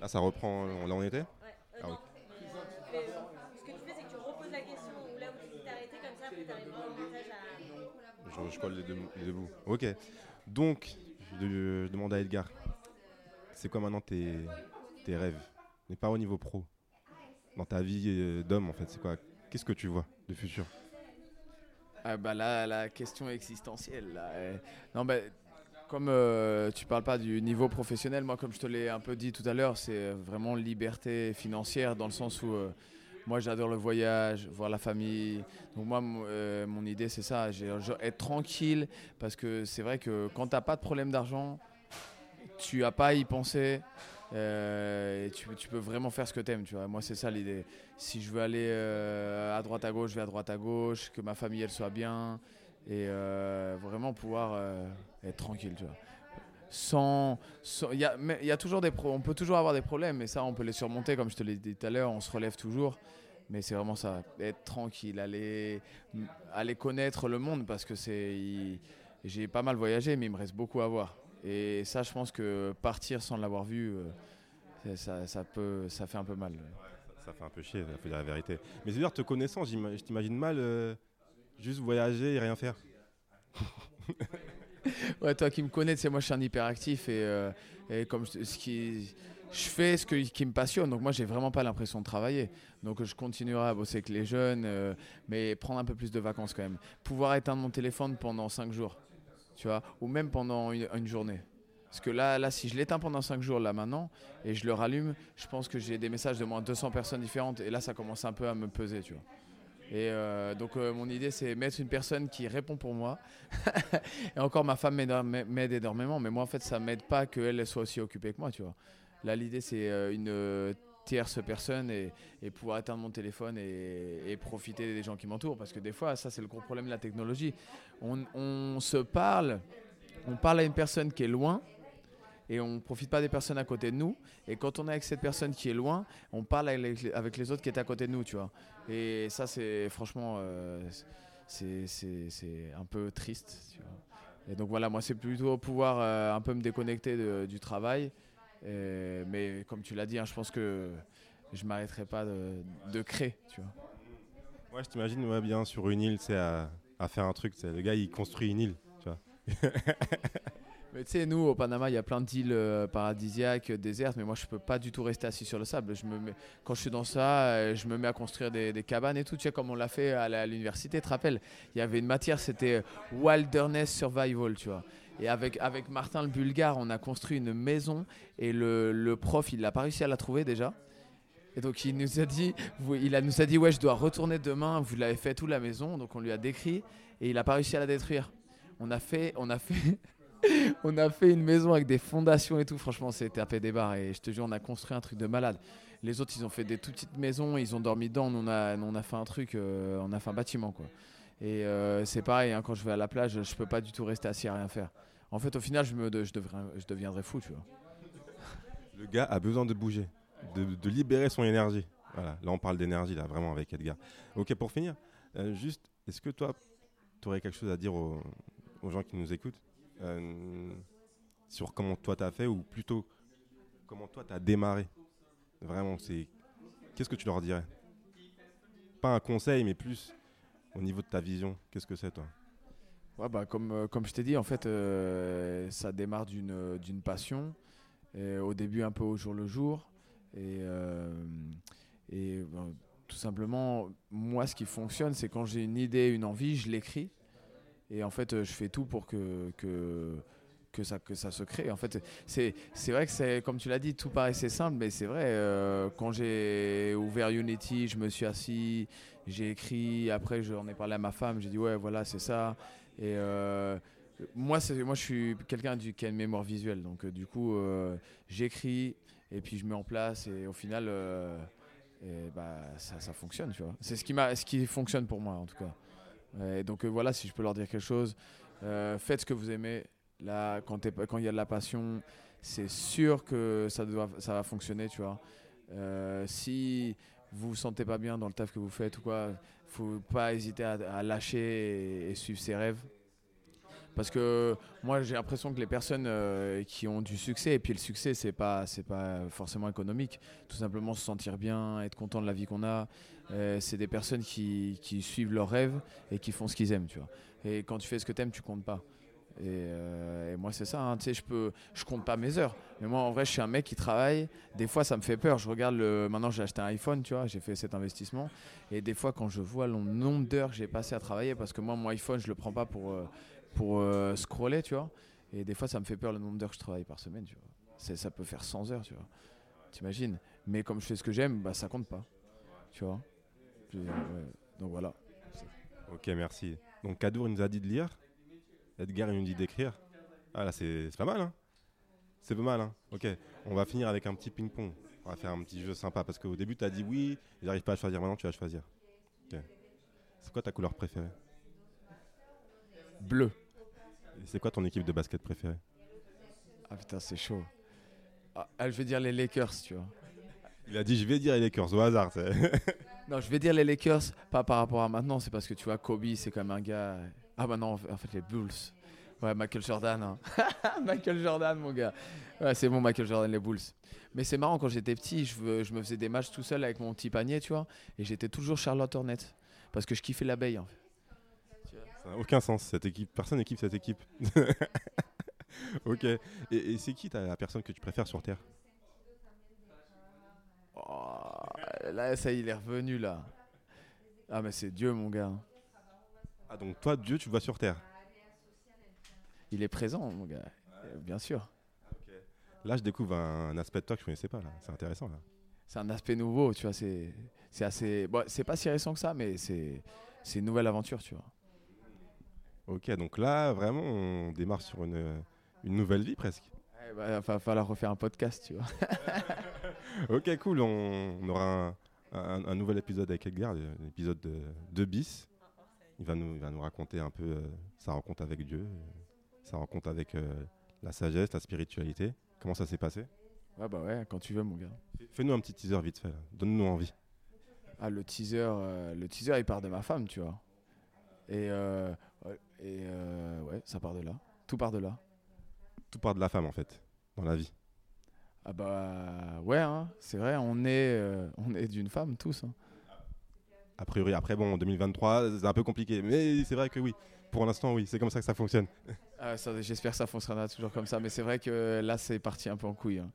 Là, ça reprend. Là, on était Ouais, euh, Ah non. oui. mais, euh, euh, ce que tu fais, c'est que tu reposes la question ou là où tu t'es arrêté, comme ça, après, t'arrives vraiment au montage à. Je, je colle les deux, les deux bouts. Ok. Donc, je, je demande à Edgar. C'est quoi maintenant tes, tes rêves? Mais pas au niveau pro. Dans ta vie d'homme, en fait, c'est quoi? Qu'est-ce que tu vois de futur? Ah bah là, la question existentielle. Là, non, bah, comme euh, tu parles pas du niveau professionnel, moi, comme je te l'ai un peu dit tout à l'heure, c'est vraiment liberté financière dans le sens où euh, moi, j'adore le voyage, voir la famille. Donc moi, euh, mon idée, c'est ça, être tranquille, parce que c'est vrai que quand t'as pas de problème d'argent, tu as pas à y penser. euh, et tu, peux vraiment faire ce que tu aimes, tu vois. Moi, c'est ça l'idée. Si je veux aller à droite à gauche, je vais à droite à gauche, que ma famille elle soit bien et euh, vraiment pouvoir euh, être tranquille, tu vois. Sans, il y a, toujours des on peut toujours avoir des problèmes, mais ça on peut les surmonter, comme je te l'ai dit tout à l'heure, on se relève toujours. Mais c'est vraiment ça, être tranquille, aller, aller connaître le monde parce que c'est, j'ai pas mal voyagé, mais il me reste beaucoup à voir. Et ça, je pense que partir sans l'avoir vu, euh, ça, ça peut, ça fait un peu mal. Ça fait un peu chier, il faut dire la vérité. Mais c'est-à-dire, te connaissant, je t'imagine mal juste voyager et rien faire. Toi qui me connais, sais, moi je suis un hyperactif et, euh, comme je, fais ce qui me passionne, donc moi j'ai vraiment pas l'impression de travailler. Donc je continuerai à bosser avec les jeunes, euh, mais prendre un peu plus de vacances quand même. Pouvoir éteindre mon téléphone pendant 5 jours, tu vois, ou même pendant une, journée. Parce que là, là, si je l'éteins pendant 5 jours, là maintenant, et je le rallume, je pense que j'ai des messages de moins de 200 personnes différentes, et là ça commence un peu à me peser, tu vois. Et euh, donc euh, mon idée c'est mettre une personne qui répond pour moi. et encore ma femme m'aide énormément, mais moi en fait ça m'aide pas qu'elle soit aussi occupée que moi, tu vois. Là l'idée c'est euh, une tierce personne et, pouvoir éteindre mon téléphone et, profiter des gens qui m'entourent. Parce que des fois ça c'est le gros problème de la technologie. On se parle, on parle à une personne qui est loin et on profite pas des personnes à côté de nous. Et quand on est avec cette personne qui est loin, on parle avec les, autres qui étaient à côté de nous, tu vois. Et ça, c'est franchement, euh, c'est un peu triste. Et donc voilà, moi, c'est plutôt pouvoir euh, un peu me déconnecter du travail. Mais comme tu l'as dit, hein, je pense que je m'arrêterai pas de, créer, tu vois. Ouais, je t'imagine bien sur une île, c'est à, à faire un truc. Le gars, il construit une île, tu vois. Mais tu sais, nous, au Panama, il y a plein d'îles euh, paradisiaques, désertes, mais moi, je peux pas du tout rester assis sur le sable. Je me quand je suis dans ça, euh, je me mets à construire des, cabanes et tout, tu sais, comme on l'a fait à l'université, tu te rappelles? Il y avait une matière, c'était euh, Wilderness Survival, tu vois. Et avec, avec Martin le Bulgare, on a construit une maison et le, le prof, il n'a pas réussi à la trouver déjà. Et donc il nous a dit, il a, nous a dit ouais je dois retourner demain, vous l'avez fait toute la maison, donc on lui a décrit et il n'a pas réussi à la détruire. On a fait, on a fait, on a fait une maison avec des fondations et tout. Franchement c'est tapé des barres et je te jure on a construit un truc de malade. Les autres ils ont fait des toutes petites maisons, ils ont dormi dedans, on a, fait un truc, euh, on a fait un bâtiment quoi. Et euh, c'est pareil hein, quand je vais à la plage, je peux pas du tout rester assis à rien faire. En fait au final je me, je devrais, je deviendrais fou tu vois. Le gars a besoin de bouger, de, libérer son énergie. Là on parle d'énergie, là, vraiment avec Edgar. Ok, pour finir, euh, juste, est-ce que toi, tu aurais quelque chose à dire aux, gens qui nous écoutent? Sur comment toi t'as fait ou plutôt comment toi t'as démarré Vraiment, c'est. Qu'est-ce que tu leur dirais? Pas un conseil, mais plus au niveau de ta vision. Qu'est-ce que c'est toi? Ouais, bah, comme, euh, comme je t'ai dit, en fait, euh, ça démarre d'une euh, passion. Au début, un peu au jour le jour. Et, euh, et ben, tout simplement, moi, ce qui fonctionne, c'est quand j'ai une idée, une envie, je l'écris. Et en fait, euh, je fais tout pour que, que, que, ça, que ça se crée. En fait, c'est vrai que c'est, comme tu l'as dit, tout paraissait simple, mais c'est vrai. euh, quand j'ai ouvert Unity, je me suis assis, j'ai écrit. Après, j'en ai parlé à ma femme. J'ai dit, ouais, voilà, c'est ça. Et euh, moi, moi, je suis quelqu'un qui a une mémoire visuelle. Donc, euh, du coup, j'écris et puis je mets en place. Et au final, bah, ça, ça fonctionne, tu vois. C'est ce qui, ce qui fonctionne pour moi, en tout cas. Et donc, euh, voilà, si je peux leur dire quelque chose, euh, faites ce que vous aimez. Là, quand il y a de la passion, c'est sûr que ça, doit, ça va fonctionner, tu vois. Euh, si vous vous sentez pas bien dans le taf que vous faites ou quoi, faut pas hésiter à, lâcher et suivre ses rêves. Parce que moi, j'ai l'impression que les personnes euh, qui ont du succès, et puis le succès, c'est pas, c'est pas forcément économique. Tout simplement se sentir bien, être content de la vie qu'on a. euh, c'est des personnes qui, qui suivent leurs rêves et qui font ce qu'ils aiment, tu vois. Et quand tu fais ce que tu aimes, tu comptes pas. Et, euh, moi, c'est ça. hein. Tu sais, je peux, je compte pas mes heures. Mais moi, en vrai, je suis un mec qui travaille. Des fois, ça me fait peur. Je regarde le. Maintenant, j'ai acheté un iPhone, tu vois. J'ai fait cet investissement. Et des fois, quand je vois le nombre d'heures que j'ai passé à travailler, parce que moi, mon iPhone, je le prends pas pour, pour euh, scroller, tu vois. Et des fois, ça me fait peur le nombre d'heures que je travaille par semaine, tu vois. Ça peut faire 100 heures, tu vois. T'imagines Mais comme je fais ce que j'aime, bah, ça compte pas. Tu vois. Euh. Donc voilà. Ok, merci. Donc Kadour il nous a dit de lire. Edgar il nous dit d'écrire. Ah là, c'est pas mal, hein C'est pas mal, hein Ok, on va finir avec un petit ping-pong. On va faire un petit jeu sympa parce qu'au début, tu as dit oui, j'arrive pas à choisir. Maintenant, tu vas choisir. C'est quoi ta couleur préférée? Bleu. C'est quoi ton équipe de basket préférée Ah putain, c'est chaud. Ah, je vais dire les Lakers, tu vois. Il a dit je vais dire les Lakers au hasard. Non, je vais dire les Lakers, pas par rapport à maintenant, c'est parce que tu vois, Kobe, c'est comme un gars. Ah bah non, en fait, les Bulls. Ouais, Michael Jordan. hein. Michael Jordan, mon gars. Ouais, c'est bon, Michael Jordan, les Bulls. Mais c'est marrant, quand j'étais petit, je, je me faisais des matchs tout seul avec mon petit panier, tu vois. Et j'étais toujours Charlotte Hornet. Parce que je kiffais l'abeille, en fait. Ça n'a aucun sens cette équipe. Personne n'équipe cette équipe. ok. Et, et c'est qui la personne que tu préfères sur Terre? Oh, là, ça, y est, il est revenu, là. Ah, mais c'est Dieu, mon gars. Ah donc toi, Dieu, tu le vois sur Terre? Il est présent, mon gars. Bien sûr. Là, je découvre un, un aspect de toi que je connaissais pas. là. C'est intéressant là. c'est un aspect nouveau, tu vois. C'est, assez. Bon, c'est pas si récent que ça, mais c'est une nouvelle aventure, tu vois. Ok, donc là, vraiment, on démarre sur une, une nouvelle vie presque. Il va falloir refaire un podcast, tu vois. Ok, cool. On, on aura un, un- un nouvel épisode avec Edgar, l'épisode de, de bis. Il va, nous, il va nous raconter un peu euh, sa rencontre avec Dieu, sa rencontre avec euh, la sagesse, la spiritualité. Comment ça s'est passé? Ouais, bah ouais, quand tu veux, mon gars. Fais-nous un petit teaser vite fait. Donne-nous envie. Ah, le teaser, euh, le teaser, il part de ma femme, tu vois. Et, ouais, et euh, ouais, ça part de là. Tout part de là. Tout part de la femme en fait, dans la vie. Ah bah ouais, hein, c'est vrai, on est, euh, on est d'une femme tous. hein. A priori, après, bon, en 2023, c'est un peu compliqué. Mais c'est vrai que oui. Pour l'instant, oui, c'est comme ça que ça fonctionne. Ah, J'espère que ça fonctionnera toujours comme ça, mais c'est vrai que là, c'est parti un peu en couille. hein.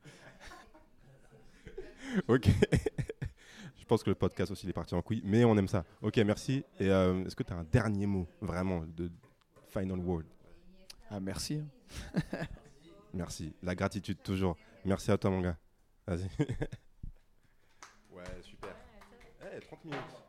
Ok. Je pense que le podcast aussi il est parti en couille, mais on aime ça. Ok, merci. Et euh, est-ce que tu as un dernier mot, vraiment, de final word? Ah, merci. Merci. La gratitude, toujours. Merci à toi, mon gars. Vas-y. ouais, super. Eh, 30 minutes.